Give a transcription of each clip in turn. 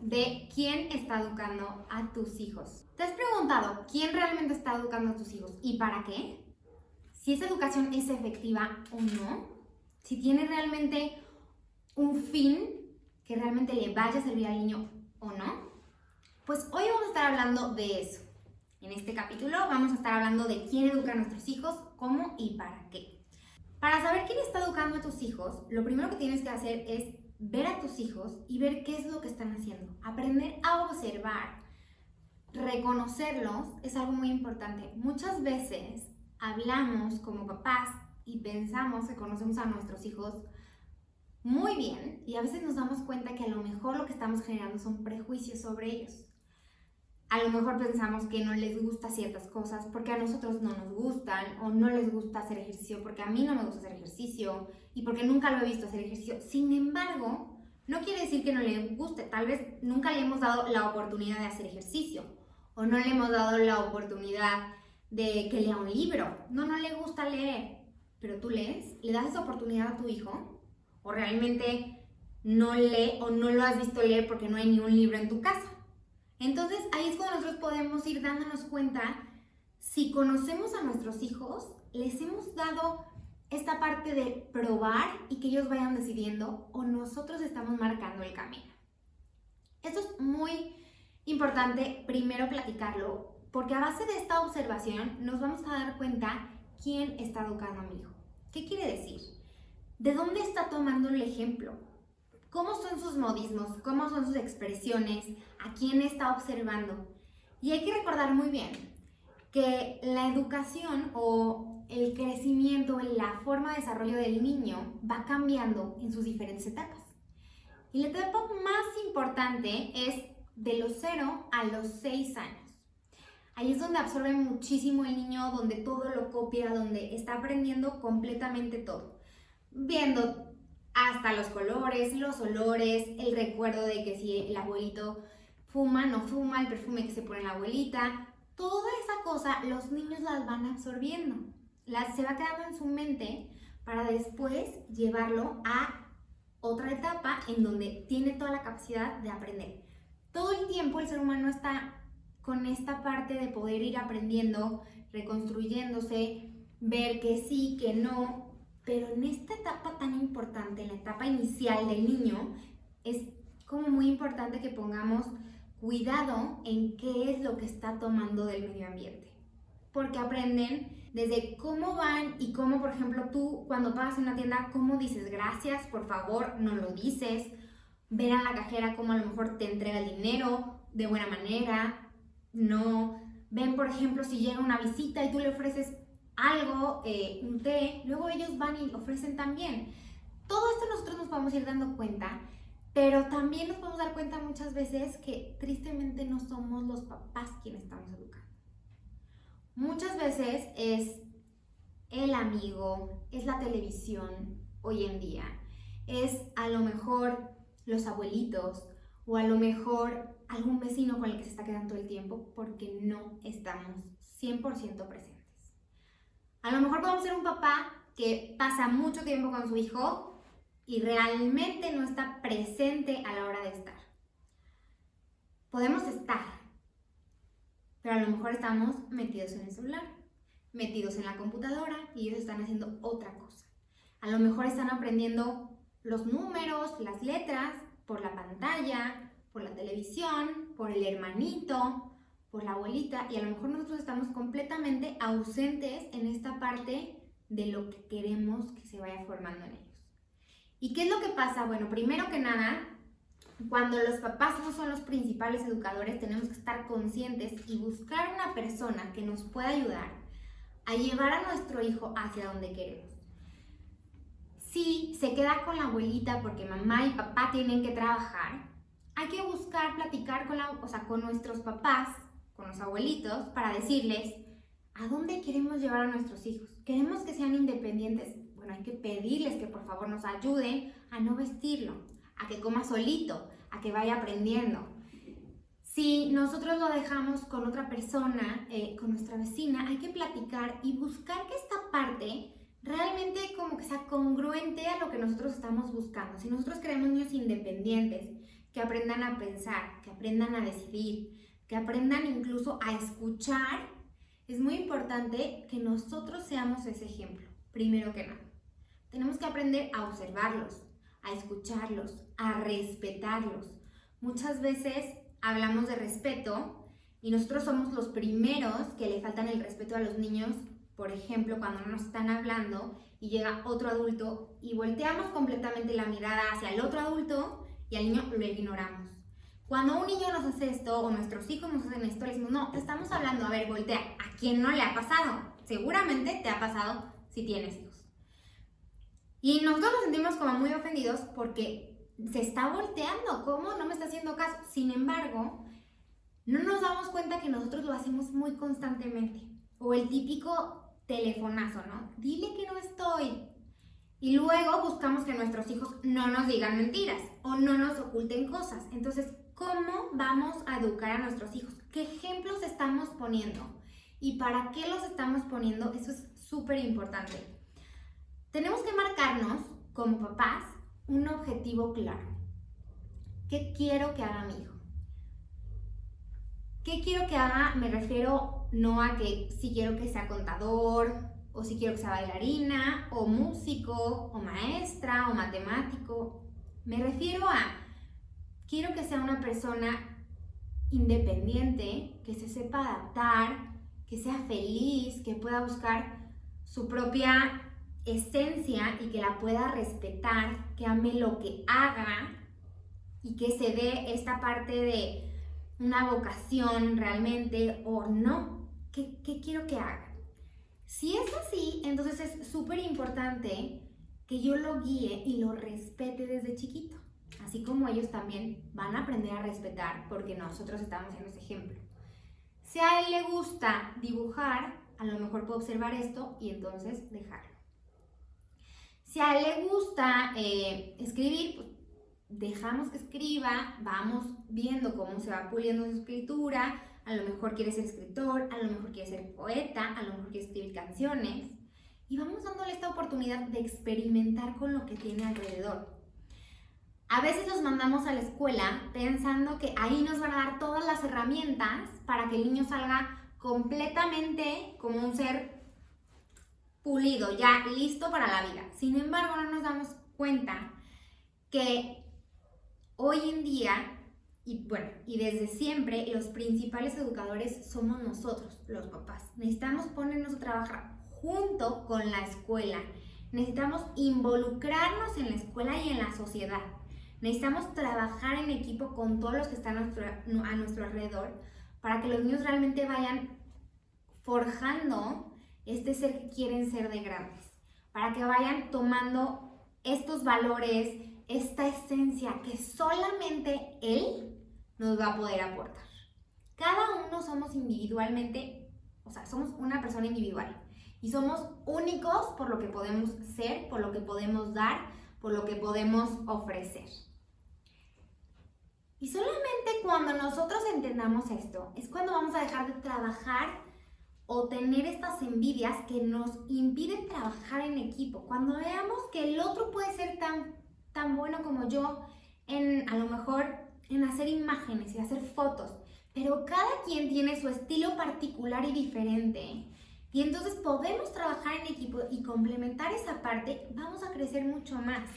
de quién está educando a tus hijos. ¿Te has preguntado quién realmente está educando a tus hijos y para qué? Si esa educación es efectiva o no. Si tiene realmente un fin que realmente le vaya a servir al niño o no. Pues hoy vamos a estar hablando de eso. En este capítulo vamos a estar hablando de quién educa a nuestros hijos, cómo y para qué. Para saber quién está educando a tus hijos, lo primero que tienes que hacer es ver a tus hijos y ver qué es lo que están haciendo. Aprender a observar, reconocerlos es algo muy importante. Muchas veces hablamos como papás y pensamos que conocemos a nuestros hijos muy bien y a veces nos damos cuenta que a lo mejor lo que estamos generando son prejuicios sobre ellos a lo mejor pensamos que no les gusta ciertas cosas porque a nosotros no nos gustan o no les gusta hacer ejercicio porque a mí no me gusta hacer ejercicio y porque nunca lo he visto hacer ejercicio. Sin embargo, no quiere decir que no le guste, tal vez nunca le hemos dado la oportunidad de hacer ejercicio o no le hemos dado la oportunidad de que lea un libro. No, no le gusta leer, pero tú lees, le das esa oportunidad a tu hijo o realmente no lee o no lo has visto leer porque no hay ni un libro en tu casa. Entonces ahí es cuando nosotros podemos ir dándonos cuenta si conocemos a nuestros hijos, les hemos dado esta parte de probar y que ellos vayan decidiendo o nosotros estamos marcando el camino. Esto es muy importante primero platicarlo porque a base de esta observación nos vamos a dar cuenta quién está educando a mi hijo. ¿Qué quiere decir? ¿De dónde está tomando el ejemplo? cómo son sus modismos, cómo son sus expresiones, a quién está observando. Y hay que recordar muy bien que la educación o el crecimiento, la forma de desarrollo del niño va cambiando en sus diferentes etapas. Y la etapa más importante es de los 0 a los 6 años. Ahí es donde absorbe muchísimo el niño, donde todo lo copia, donde está aprendiendo completamente todo. Viendo hasta los colores, los olores, el recuerdo de que si el abuelito fuma, no fuma, el perfume que se pone la abuelita, toda esa cosa los niños las van absorbiendo, las, se va quedando en su mente para después llevarlo a otra etapa en donde tiene toda la capacidad de aprender. Todo el tiempo el ser humano está con esta parte de poder ir aprendiendo, reconstruyéndose, ver que sí, que no, pero en esta etapa tan importante, en la etapa inicial del niño, es como muy importante que pongamos cuidado en qué es lo que está tomando del medio ambiente. Porque aprenden desde cómo van y cómo, por ejemplo, tú cuando pagas en una tienda, cómo dices gracias, por favor, no lo dices. Ver a la cajera cómo a lo mejor te entrega el dinero de buena manera. No. Ven, por ejemplo, si llega una visita y tú le ofreces algo, eh, un té, luego ellos van y ofrecen también. Todo esto nosotros nos podemos ir dando cuenta, pero también nos podemos dar cuenta muchas veces que tristemente no somos los papás quienes estamos educando. Muchas veces es el amigo, es la televisión hoy en día, es a lo mejor los abuelitos o a lo mejor algún vecino con el que se está quedando todo el tiempo porque no estamos 100% presentes. A lo mejor podemos ser un papá que pasa mucho tiempo con su hijo y realmente no está presente a la hora de estar. Podemos estar, a lo mejor estamos metidos en el celular, metidos en la computadora y ellos están haciendo otra cosa. A lo mejor están aprendiendo los números, las letras por la pantalla, por la televisión, por el hermanito, por la abuelita y a lo mejor nosotros estamos completamente ausentes en esta parte de lo que queremos que se vaya formando en ellos. ¿Y qué es lo que pasa? Bueno, primero que nada, cuando los papás no son los principales educadores, tenemos que estar conscientes y buscar una persona que nos pueda ayudar a llevar a nuestro hijo hacia donde queremos. Si se queda con la abuelita porque mamá y papá tienen que trabajar, hay que buscar platicar con, la, o sea, con nuestros papás, con los abuelitos, para decirles a dónde queremos llevar a nuestros hijos. Queremos que sean independientes. Bueno, hay que pedirles que por favor nos ayuden a no vestirlo, a que coma solito, a que vaya aprendiendo. Si nosotros lo dejamos con otra persona, eh, con nuestra vecina, hay que platicar y buscar que esta parte realmente como que sea congruente a lo que nosotros estamos buscando. Si nosotros queremos niños independientes, que aprendan a pensar, que aprendan a decidir, que aprendan incluso a escuchar, es muy importante que nosotros seamos ese ejemplo, primero que nada. Tenemos que aprender a observarlos, a escucharlos, a respetarlos. Muchas veces hablamos de respeto y nosotros somos los primeros que le faltan el respeto a los niños, por ejemplo, cuando no nos están hablando y llega otro adulto y volteamos completamente la mirada hacia el otro adulto y al niño lo ignoramos. Cuando un niño nos hace esto o nuestros hijos nos hacen esto, le decimos, no, te estamos hablando, a ver, voltea, ¿a quién no le ha pasado? Seguramente te ha pasado si tienes hijos. Y nosotros nos sentimos como muy ofendidos porque se está volteando, ¿cómo? No me está haciendo caso. Sin embargo, no nos damos cuenta que nosotros lo hacemos muy constantemente. O el típico telefonazo, ¿no? Dile que no estoy. Y luego buscamos que nuestros hijos no nos digan mentiras o no nos oculten cosas. Entonces, ¿cómo vamos a educar a nuestros hijos? ¿Qué ejemplos estamos poniendo? ¿Y para qué los estamos poniendo? Eso es súper importante. Tenemos que marcarnos como papás un objetivo claro. ¿Qué quiero que haga mi hijo? ¿Qué quiero que haga? Me refiero no a que si quiero que sea contador, o si quiero que sea bailarina, o músico, o maestra, o matemático. Me refiero a, quiero que sea una persona independiente, que se sepa adaptar, que sea feliz, que pueda buscar su propia esencia y que la pueda respetar, que ame lo que haga y que se dé esta parte de una vocación realmente o no. ¿Qué, quiero que haga? Si es así, entonces es súper importante que yo lo guíe y lo respete desde chiquito. Así como ellos también van a aprender a respetar porque nosotros estamos en ese ejemplo. Si a él le gusta dibujar, a lo mejor puede observar esto y entonces dejarlo. Si a él le gusta eh, escribir, pues dejamos que escriba, vamos viendo cómo se va puliendo su escritura, a lo mejor quiere ser escritor, a lo mejor quiere ser poeta, a lo mejor quiere escribir canciones. Y vamos dándole esta oportunidad de experimentar con lo que tiene alrededor. A veces los mandamos a la escuela pensando que ahí nos van a dar todas las herramientas para que el niño salga completamente como un ser pulido, ya listo para la vida. Sin embargo, no nos damos cuenta que hoy en día y bueno, y desde siempre los principales educadores somos nosotros, los papás. Necesitamos ponernos a trabajar junto con la escuela. Necesitamos involucrarnos en la escuela y en la sociedad. Necesitamos trabajar en equipo con todos los que están a nuestro, a nuestro alrededor para que los niños realmente vayan forjando este ser que quieren ser de grandes. Para que vayan tomando estos valores, esta esencia que solamente él nos va a poder aportar. Cada uno somos individualmente, o sea, somos una persona individual y somos únicos por lo que podemos ser, por lo que podemos dar, por lo que podemos ofrecer. Y solamente cuando nosotros entendamos esto, es cuando vamos a dejar de trabajar o tener estas envidias que nos impiden trabajar en equipo. Cuando veamos que el otro puede ser tan, tan bueno como yo en a lo mejor en hacer imágenes y hacer fotos, pero cada quien tiene su estilo particular y diferente. Y entonces podemos trabajar en equipo y complementar esa parte, vamos a crecer mucho más.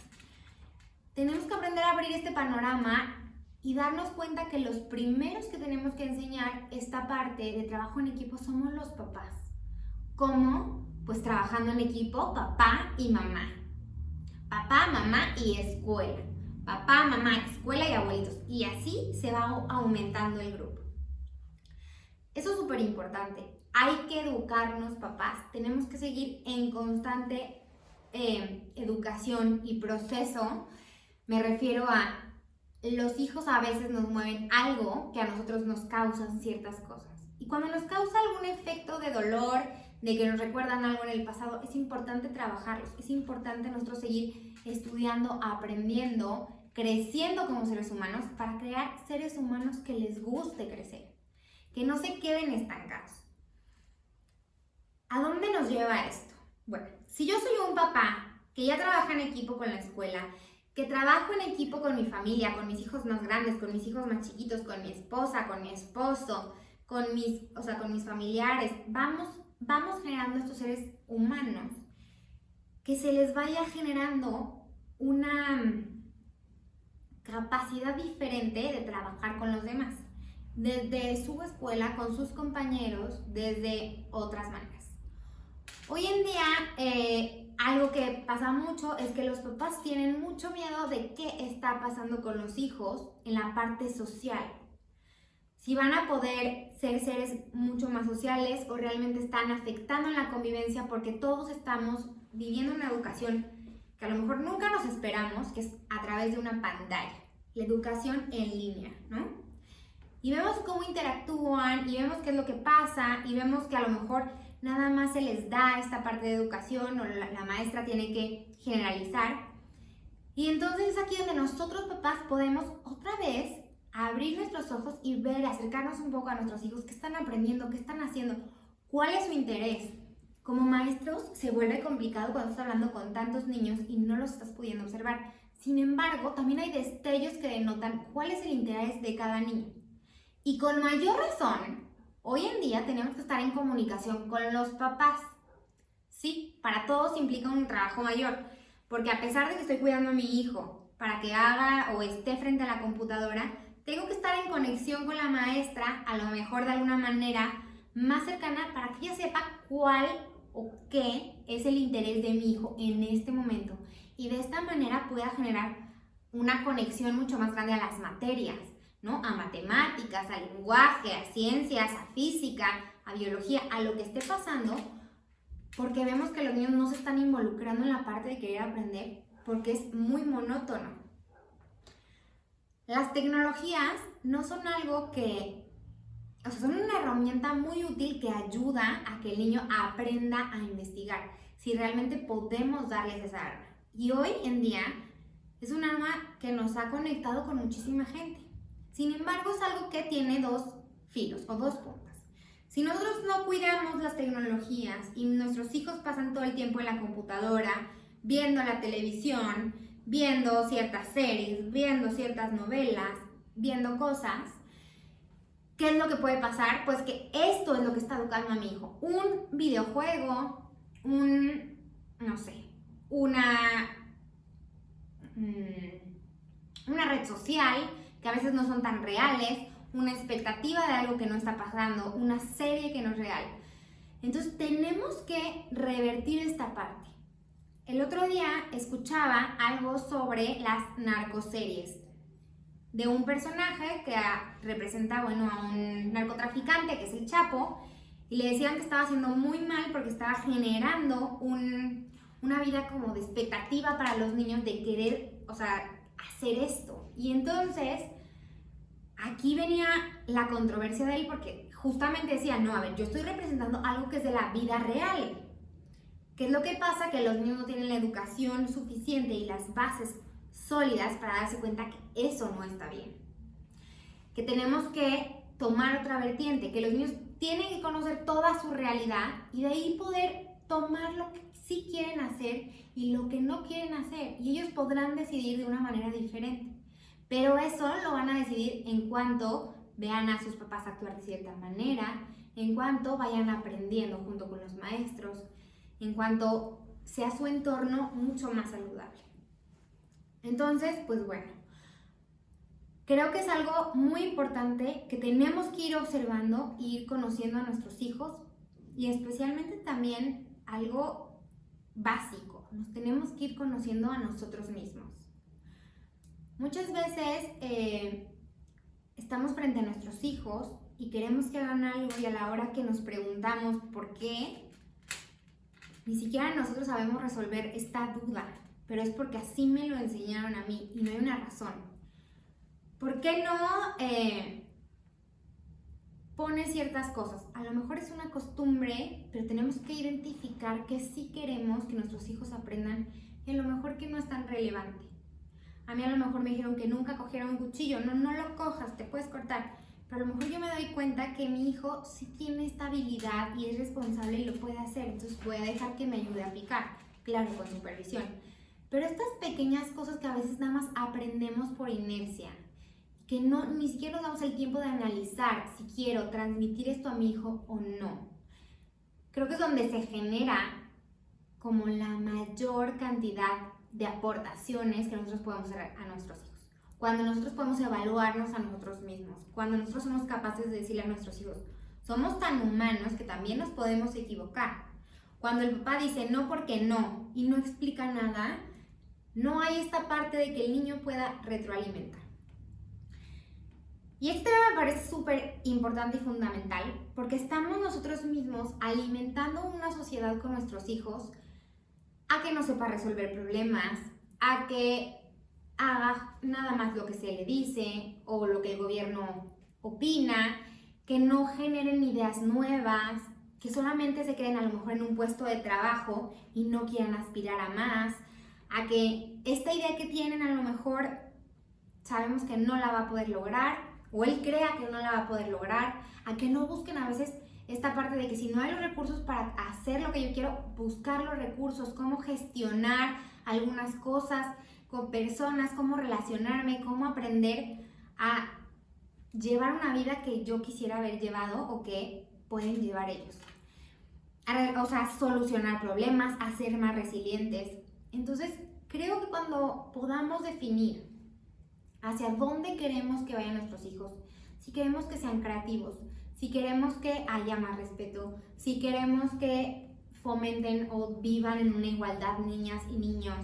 Tenemos que aprender a abrir este panorama y darnos cuenta que los primeros que tenemos que enseñar esta parte de trabajo en equipo somos los papás. ¿Cómo? Pues trabajando en equipo, papá y mamá. Papá, mamá y escuela papá, mamá, escuela y abuelitos. Y así se va aumentando el grupo. Eso es súper importante. Hay que educarnos, papás. Tenemos que seguir en constante eh, educación y proceso. Me refiero a los hijos a veces nos mueven algo que a nosotros nos causan ciertas cosas. Y cuando nos causa algún efecto de dolor, de que nos recuerdan algo en el pasado, es importante trabajarlos, es importante nosotros seguir estudiando, aprendiendo, creciendo como seres humanos para crear seres humanos que les guste crecer, que no se queden estancados. ¿A dónde nos lleva esto? Bueno, si yo soy un papá que ya trabaja en equipo con la escuela, que trabajo en equipo con mi familia, con mis hijos más grandes, con mis hijos más chiquitos, con mi esposa, con mi esposo, con mis, o sea, con mis familiares, vamos, vamos generando estos seres humanos que se les vaya generando una capacidad diferente de trabajar con los demás, desde su escuela, con sus compañeros, desde otras maneras. Hoy en día, eh, algo que pasa mucho es que los papás tienen mucho miedo de qué está pasando con los hijos en la parte social. Si van a poder ser seres mucho más sociales o realmente están afectando en la convivencia porque todos estamos viviendo una educación que a lo mejor nunca nos esperamos, que es a través de una pantalla, la educación en línea, ¿no? Y vemos cómo interactúan y vemos qué es lo que pasa y vemos que a lo mejor nada más se les da esta parte de educación o la, maestra tiene que generalizar. Y entonces es aquí donde nosotros papás podemos otra vez abrir nuestros ojos y ver, acercarnos un poco a nuestros hijos, qué están aprendiendo, qué están haciendo, cuál es su interés, como maestros se vuelve complicado cuando estás hablando con tantos niños y no los estás pudiendo observar. Sin embargo, también hay destellos que denotan cuál es el interés de cada niño. Y con mayor razón, hoy en día tenemos que estar en comunicación con los papás. Sí, para todos implica un trabajo mayor, porque a pesar de que estoy cuidando a mi hijo para que haga o esté frente a la computadora, tengo que estar en conexión con la maestra, a lo mejor de alguna manera más cercana, para que ella sepa cuál o qué es el interés de mi hijo en este momento y de esta manera pueda generar una conexión mucho más grande a las materias, ¿no? A matemáticas, a lenguaje, a ciencias, a física, a biología, a lo que esté pasando, porque vemos que los niños no se están involucrando en la parte de querer aprender porque es muy monótono. Las tecnologías no son algo que o sea, son una herramienta muy útil que ayuda a que el niño aprenda a investigar, si realmente podemos darles esa arma. Y hoy en día es un arma que nos ha conectado con muchísima gente. Sin embargo, es algo que tiene dos filos o dos puntas. Si nosotros no cuidamos las tecnologías y nuestros hijos pasan todo el tiempo en la computadora, viendo la televisión, viendo ciertas series, viendo ciertas novelas, viendo cosas, ¿Qué es lo que puede pasar? Pues que esto es lo que está educando a mi hijo. Un videojuego, un, no sé, una, mm, una red social que a veces no son tan reales, una expectativa de algo que no está pasando, una serie que no es real. Entonces tenemos que revertir esta parte. El otro día escuchaba algo sobre las narcoseries de un personaje que representa, bueno, a un narcotraficante, que es el Chapo, y le decían que estaba haciendo muy mal porque estaba generando una vida como de expectativa para los niños de querer, o sea, hacer esto. Y entonces, aquí venía la controversia de él porque justamente decía, no, a ver, yo estoy representando algo que es de la vida real. ¿Qué es lo que pasa? Que los niños no tienen la educación suficiente y las bases sólidas para darse cuenta que eso no está bien. Que tenemos que tomar otra vertiente, que los niños tienen que conocer toda su realidad y de ahí poder tomar lo que sí quieren hacer y lo que no quieren hacer. Y ellos podrán decidir de una manera diferente. Pero eso lo van a decidir en cuanto vean a sus papás actuar de cierta manera, en cuanto vayan aprendiendo junto con los maestros, en cuanto sea su entorno mucho más saludable. Entonces, pues bueno, creo que es algo muy importante que tenemos que ir observando e ir conociendo a nuestros hijos y especialmente también algo básico, nos tenemos que ir conociendo a nosotros mismos. Muchas veces eh, estamos frente a nuestros hijos y queremos que hagan algo y a la hora que nos preguntamos por qué, ni siquiera nosotros sabemos resolver esta duda pero es porque así me lo enseñaron a mí y no hay una razón. ¿Por qué no eh, pones ciertas cosas? A lo mejor es una costumbre, pero tenemos que identificar que sí queremos que nuestros hijos aprendan y a lo mejor que no es tan relevante. A mí a lo mejor me dijeron que nunca cogiera un cuchillo, no, no lo cojas, te puedes cortar. Pero a lo mejor yo me doy cuenta que mi hijo sí tiene esta habilidad y es responsable y lo puede hacer, entonces voy a dejar que me ayude a picar, claro, con supervisión. Pero estas pequeñas cosas que a veces nada más aprendemos por inercia, que no, ni siquiera nos damos el tiempo de analizar si quiero transmitir esto a mi hijo o no. Creo que es donde se genera como la mayor cantidad de aportaciones que nosotros podemos hacer a nuestros hijos. Cuando nosotros podemos evaluarnos a nosotros mismos, cuando nosotros somos capaces de decirle a nuestros hijos, somos tan humanos que también nos podemos equivocar. Cuando el papá dice no porque no y no explica nada, no hay esta parte de que el niño pueda retroalimentar. Y este me parece súper importante y fundamental porque estamos nosotros mismos alimentando una sociedad con nuestros hijos a que no sepa resolver problemas, a que haga nada más lo que se le dice o lo que el gobierno opina, que no generen ideas nuevas, que solamente se queden a lo mejor en un puesto de trabajo y no quieran aspirar a más, a que esta idea que tienen a lo mejor sabemos que no la va a poder lograr o él crea que no la va a poder lograr, a que no busquen a veces esta parte de que si no hay los recursos para hacer lo que yo quiero, buscar los recursos, cómo gestionar algunas cosas con personas, cómo relacionarme, cómo aprender a llevar una vida que yo quisiera haber llevado o que pueden llevar ellos. O sea, solucionar problemas, a ser más resilientes. Entonces, creo que cuando podamos definir hacia dónde queremos que vayan nuestros hijos, si queremos que sean creativos, si queremos que haya más respeto, si queremos que fomenten o vivan en una igualdad niñas y niños,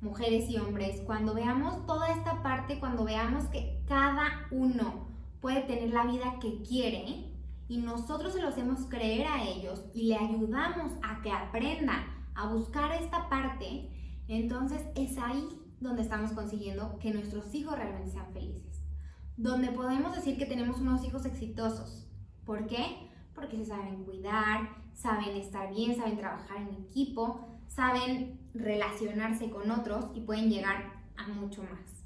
mujeres y hombres, cuando veamos toda esta parte, cuando veamos que cada uno puede tener la vida que quiere y nosotros se lo hacemos creer a ellos y le ayudamos a que aprenda a buscar esta parte, entonces es ahí donde estamos consiguiendo que nuestros hijos realmente sean felices. Donde podemos decir que tenemos unos hijos exitosos. ¿Por qué? Porque se saben cuidar, saben estar bien, saben trabajar en equipo, saben relacionarse con otros y pueden llegar a mucho más.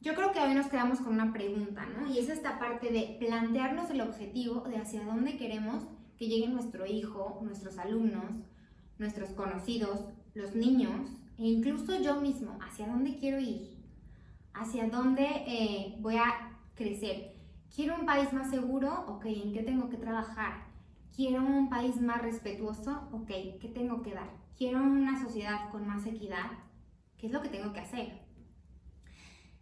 Yo creo que hoy nos quedamos con una pregunta, ¿no? Y es esta parte de plantearnos el objetivo de hacia dónde queremos que llegue nuestro hijo, nuestros alumnos, nuestros conocidos, los niños e incluso yo mismo, hacia dónde quiero ir, hacia dónde eh, voy a crecer. ¿Quiero un país más seguro? Ok, ¿en qué tengo que trabajar? ¿Quiero un país más respetuoso? Ok, ¿qué tengo que dar? quiero una sociedad con más equidad, ¿qué es lo que tengo que hacer?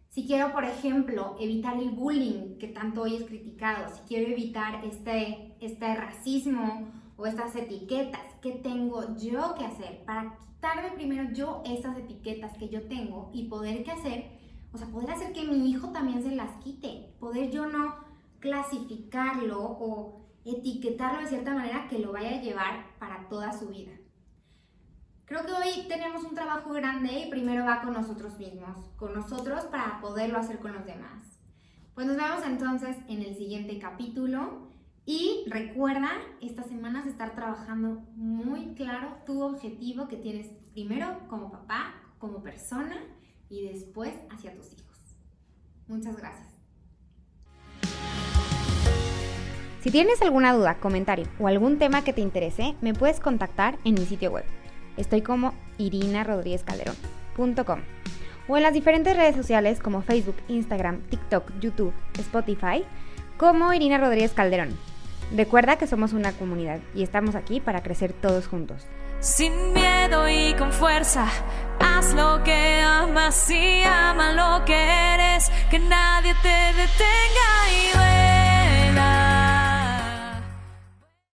Si quiero, por ejemplo, evitar el bullying que tanto hoy es criticado, si quiero evitar este, este racismo o estas etiquetas, ¿qué tengo yo que hacer para quitarme primero yo esas etiquetas que yo tengo y poder que hacer, o sea, poder hacer que mi hijo también se las quite, poder yo no clasificarlo o etiquetarlo de cierta manera que lo vaya a llevar para toda su vida. Creo que hoy tenemos un trabajo grande y primero va con nosotros mismos, con nosotros para poderlo hacer con los demás. Pues nos vemos entonces en el siguiente capítulo y recuerda estas semanas estar trabajando muy claro tu objetivo que tienes primero como papá, como persona y después hacia tus hijos. Muchas gracias. Si tienes alguna duda, comentario o algún tema que te interese, me puedes contactar en mi sitio web Estoy como irinarodríguezcalderón.com o en las diferentes redes sociales como Facebook, Instagram, TikTok, YouTube, Spotify, como Irina Rodríguez Calderón. Recuerda que somos una comunidad y estamos aquí para crecer todos juntos. Sin miedo y con fuerza, haz lo que amas y ama lo que eres, que nadie te detenga y